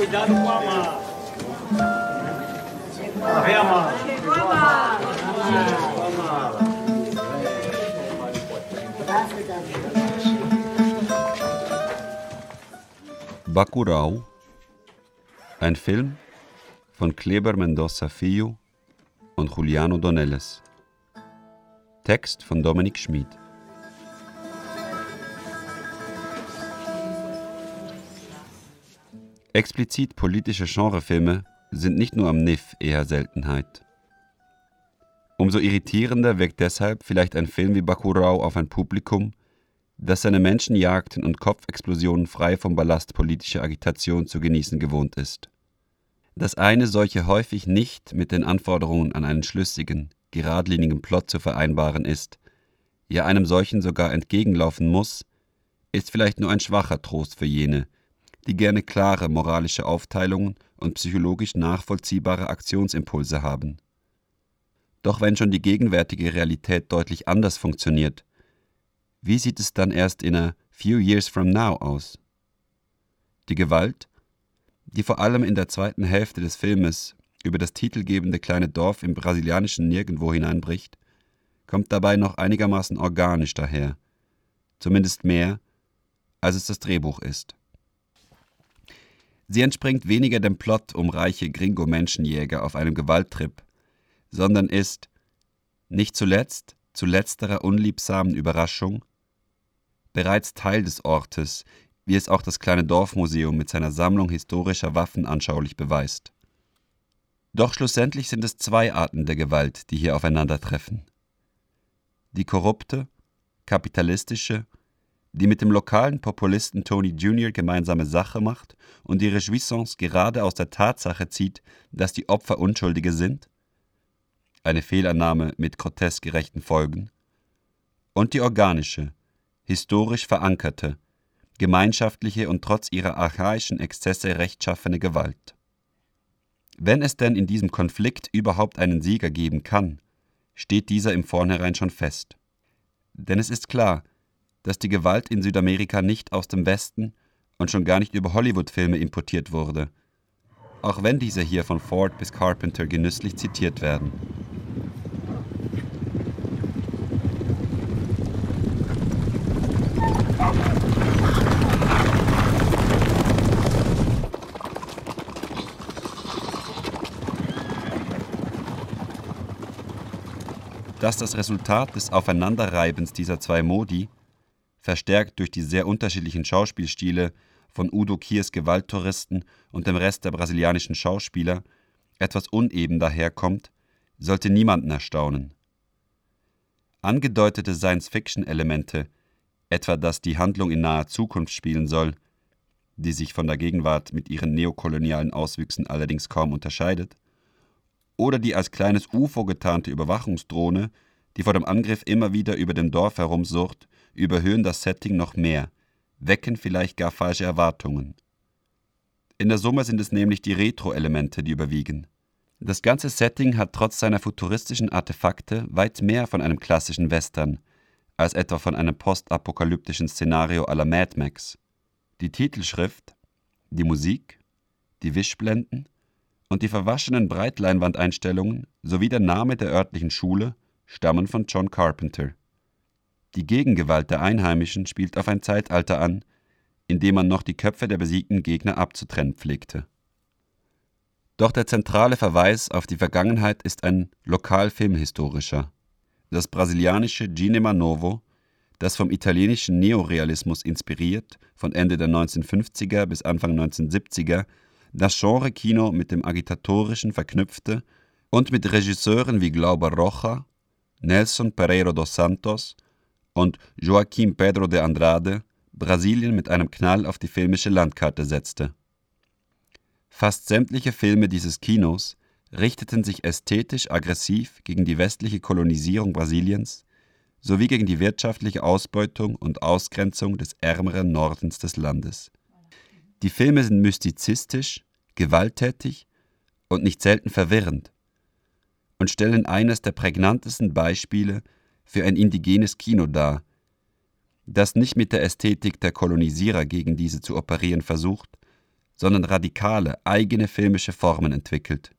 cuidado com a mala. Vem a mala. Chegou a mala. Chegou a mala. Bacurau, ein Film von Kleber Mendoza Filho und Juliano Donelles. Text von Dominik Schmid. Explizit politische Genrefilme sind nicht nur am NIF eher Seltenheit. Umso irritierender wirkt deshalb vielleicht ein Film wie Bacurau auf ein Publikum, das seine Menschenjagden und Kopfexplosionen frei vom Ballast politischer Agitation zu genießen gewohnt ist. Dass eine solche häufig nicht mit den Anforderungen an einen schlüssigen, geradlinigen Plot zu vereinbaren ist, ja einem solchen sogar entgegenlaufen muss, ist vielleicht nur ein schwacher Trost für jene, die gerne klare moralische Aufteilungen und psychologisch nachvollziehbare Aktionsimpulse haben. Doch wenn schon die gegenwärtige Realität deutlich anders funktioniert, wie sieht es dann erst in a few years from now aus? Die Gewalt, die vor allem in der zweiten Hälfte des Filmes über das titelgebende kleine Dorf im brasilianischen Nirgendwo hineinbricht, kommt dabei noch einigermaßen organisch daher, zumindest mehr, als es das Drehbuch ist. Sie entspringt weniger dem Plot um reiche Gringo-Menschenjäger auf einem Gewalttrip, sondern ist, nicht zuletzt, zu letzterer unliebsamen Überraschung, bereits Teil des Ortes, wie es auch das kleine Dorfmuseum mit seiner Sammlung historischer Waffen anschaulich beweist. Doch schlussendlich sind es zwei Arten der Gewalt, die hier aufeinandertreffen. Die korrupte, kapitalistische, die mit dem lokalen Populisten Tony Jr. gemeinsame Sache macht und ihre Jouissance gerade aus der Tatsache zieht, dass die Opfer Unschuldige sind, eine Fehlannahme mit grotesk gerechten Folgen, und die organische, historisch verankerte, gemeinschaftliche und trotz ihrer archaischen Exzesse rechtschaffene Gewalt. Wenn es denn in diesem Konflikt überhaupt einen Sieger geben kann, steht dieser im Vornherein schon fest. Denn es ist klar, dass die Gewalt in Südamerika nicht aus dem Westen und schon gar nicht über Hollywood-Filme importiert wurde, auch wenn diese hier von Ford bis Carpenter genüsslich zitiert werden. Dass das Resultat des Aufeinanderreibens dieser zwei Modi, verstärkt durch die sehr unterschiedlichen Schauspielstile von Udo Kiers Gewalttouristen und dem Rest der brasilianischen Schauspieler, etwas uneben daherkommt, sollte niemanden erstaunen. Angedeutete Science-Fiction-Elemente, etwa dass die Handlung in naher Zukunft spielen soll, die sich von der Gegenwart mit ihren neokolonialen Auswüchsen allerdings kaum unterscheidet, oder die als kleines UFO getarnte Überwachungsdrohne, die vor dem Angriff immer wieder über dem Dorf herumsurrt, überhöhen das Setting noch mehr, wecken vielleicht gar falsche Erwartungen. In der Summe sind es nämlich die Retro-Elemente, die überwiegen. Das ganze Setting hat trotz seiner futuristischen Artefakte weit mehr von einem klassischen Western, als etwa von einem postapokalyptischen Szenario la Mad Max. Die Titelschrift, die Musik, die Wischblenden und die verwaschenen Breitleinwandeinstellungen sowie der Name der örtlichen Schule stammen von John Carpenter. Die Gegengewalt der Einheimischen spielt auf ein Zeitalter an, in dem man noch die Köpfe der besiegten Gegner abzutrennen pflegte. Doch der zentrale Verweis auf die Vergangenheit ist ein lokalfilmhistorischer. Das brasilianische Cinema Novo, das vom italienischen Neorealismus inspiriert, von Ende der 1950er bis Anfang 1970er das Genre-Kino mit dem Agitatorischen verknüpfte und mit Regisseuren wie Glauber Rocha, Nelson Pereiro dos Santos und Joaquim Pedro de Andrade Brasilien mit einem Knall auf die filmische Landkarte setzte. Fast sämtliche Filme dieses Kinos richteten sich ästhetisch aggressiv gegen die westliche Kolonisierung Brasiliens sowie gegen die wirtschaftliche Ausbeutung und Ausgrenzung des ärmeren Nordens des Landes. Die Filme sind mystizistisch, gewalttätig und nicht selten verwirrend und stellen eines der prägnantesten Beispiele für ein indigenes Kino dar, das nicht mit der Ästhetik der Kolonisierer gegen diese zu operieren versucht, sondern radikale, eigene filmische Formen entwickelt.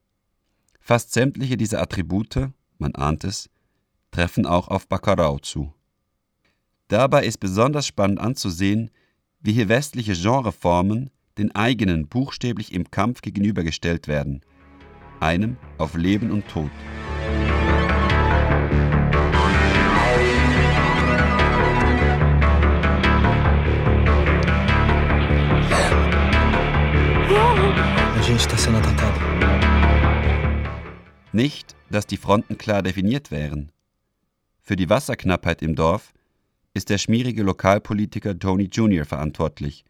Fast sämtliche dieser Attribute, man ahnt es, treffen auch auf Baccarau zu. Dabei ist besonders spannend anzusehen, wie hier westliche Genreformen den eigenen buchstäblich im Kampf gegenübergestellt werden, einem auf Leben und Tod. Nicht, dass die Fronten klar definiert wären. Für die Wasserknappheit im Dorf ist der schmierige Lokalpolitiker Tony Jr. verantwortlich,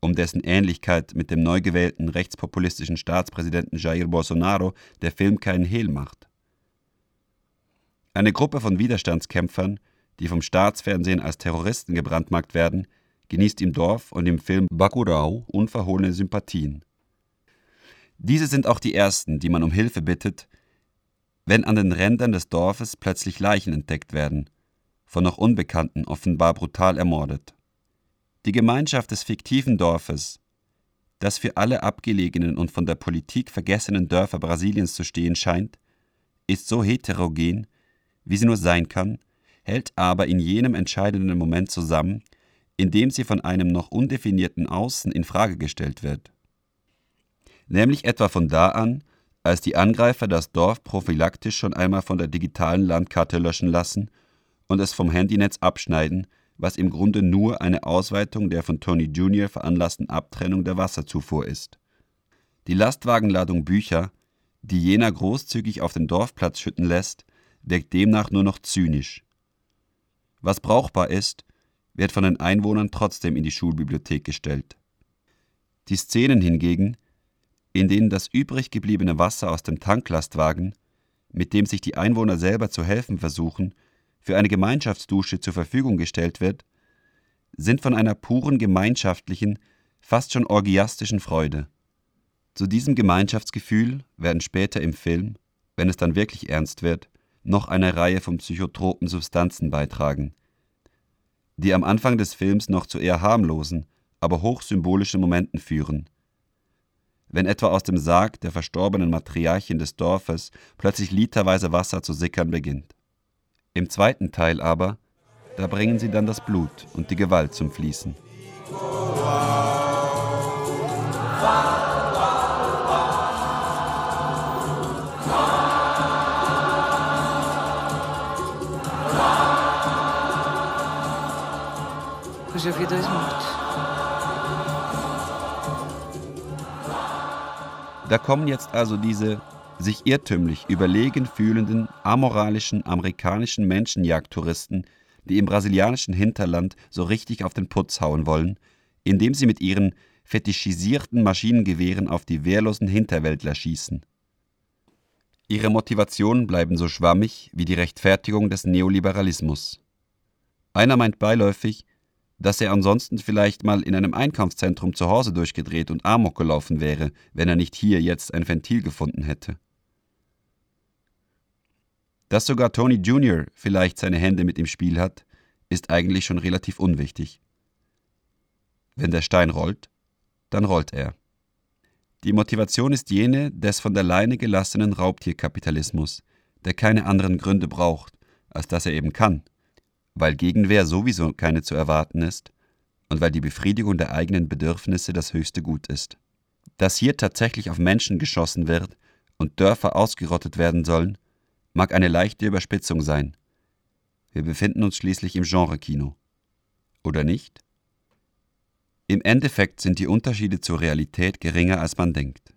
um dessen Ähnlichkeit mit dem neu gewählten rechtspopulistischen Staatspräsidenten Jair Bolsonaro der Film keinen Hehl macht. Eine Gruppe von Widerstandskämpfern, die vom Staatsfernsehen als Terroristen gebrandmarkt werden, genießt im Dorf und im Film Bacurau unverhohlene Sympathien. Diese sind auch die ersten, die man um Hilfe bittet, wenn an den Rändern des Dorfes plötzlich Leichen entdeckt werden, von noch Unbekannten offenbar brutal ermordet. Die Gemeinschaft des fiktiven Dorfes, das für alle abgelegenen und von der Politik vergessenen Dörfer Brasiliens zu stehen scheint, ist so heterogen, wie sie nur sein kann, hält aber in jenem entscheidenden Moment zusammen, in dem sie von einem noch undefinierten Außen in Frage gestellt wird. Nämlich etwa von da an, als die Angreifer das Dorf prophylaktisch schon einmal von der digitalen Landkarte löschen lassen und es vom Handynetz abschneiden, was im Grunde nur eine Ausweitung der von Tony Jr. veranlassten Abtrennung der Wasserzufuhr ist. Die Lastwagenladung Bücher, die jener großzügig auf den Dorfplatz schütten lässt, wirkt demnach nur noch zynisch. Was brauchbar ist, wird von den Einwohnern trotzdem in die Schulbibliothek gestellt. Die Szenen hingegen, in denen das übrig gebliebene Wasser aus dem Tanklastwagen, mit dem sich die Einwohner selber zu helfen versuchen, für eine Gemeinschaftsdusche zur Verfügung gestellt wird, sind von einer puren gemeinschaftlichen, fast schon orgiastischen Freude. Zu diesem Gemeinschaftsgefühl werden später im Film, wenn es dann wirklich ernst wird, noch eine Reihe von psychotropen Substanzen beitragen, die am Anfang des Films noch zu eher harmlosen, aber hochsymbolischen Momenten führen. Wenn etwa aus dem Sarg der verstorbenen Matriarchin des Dorfes plötzlich literweise Wasser zu sickern beginnt. Im zweiten Teil aber, da bringen sie dann das Blut und die Gewalt zum Fließen. Hoje eu vi dois Da kommen jetzt also diese sich irrtümlich überlegen fühlenden, amoralischen amerikanischen Menschenjagdtouristen, die im brasilianischen Hinterland so richtig auf den Putz hauen wollen, indem sie mit ihren fetischisierten Maschinengewehren auf die wehrlosen Hinterwäldler schießen. Ihre Motivationen bleiben so schwammig wie die Rechtfertigung des Neoliberalismus. Einer meint beiläufig, dass er ansonsten vielleicht mal in einem Einkaufszentrum zu Hause durchgedreht und Amok gelaufen wäre, wenn er nicht hier jetzt ein Ventil gefunden hätte. Dass sogar Tony Jr. vielleicht seine Hände mit im Spiel hat, ist eigentlich schon relativ unwichtig. Wenn der Stein rollt, dann rollt er. Die Motivation ist jene des von der Leine gelassenen Raubtierkapitalismus, der keine anderen Gründe braucht, als dass er eben kann weil Gegenwehr sowieso keine zu erwarten ist und weil die Befriedigung der eigenen Bedürfnisse das höchste Gut ist. Dass hier tatsächlich auf Menschen geschossen wird und Dörfer ausgerottet werden sollen, mag eine leichte Überspitzung sein. Wir befinden uns schließlich im Genrekino. Oder nicht? Im Endeffekt sind die Unterschiede zur Realität geringer, als man denkt.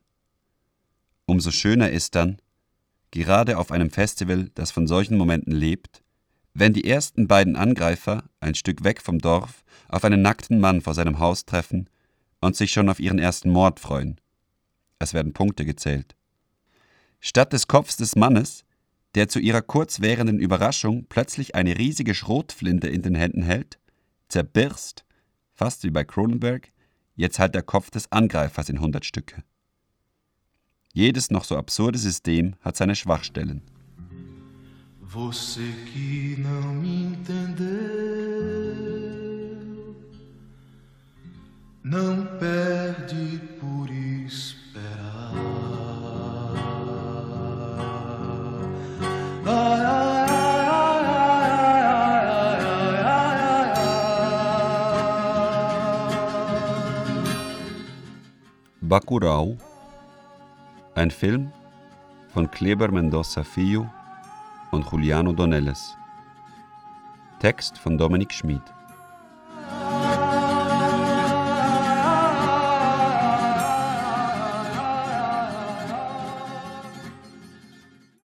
Umso schöner ist dann, gerade auf einem Festival, das von solchen Momenten lebt, wenn die ersten beiden Angreifer, ein Stück weg vom Dorf, auf einen nackten Mann vor seinem Haus treffen und sich schon auf ihren ersten Mord freuen. Es werden Punkte gezählt. Statt des Kopfs des Mannes, der zu ihrer kurzwährenden Überraschung plötzlich eine riesige Schrotflinte in den Händen hält, zerbirst, fast wie bei Cronenberg, jetzt halt der Kopf des Angreifers in hundert Stücke. Jedes noch so absurde System hat seine Schwachstellen. Você que não me entendeu, não perde por esperar. Bacurau, ein Film von Kleber Mendoza Filho und Juliano Donelles. Text von Dominik Schmid.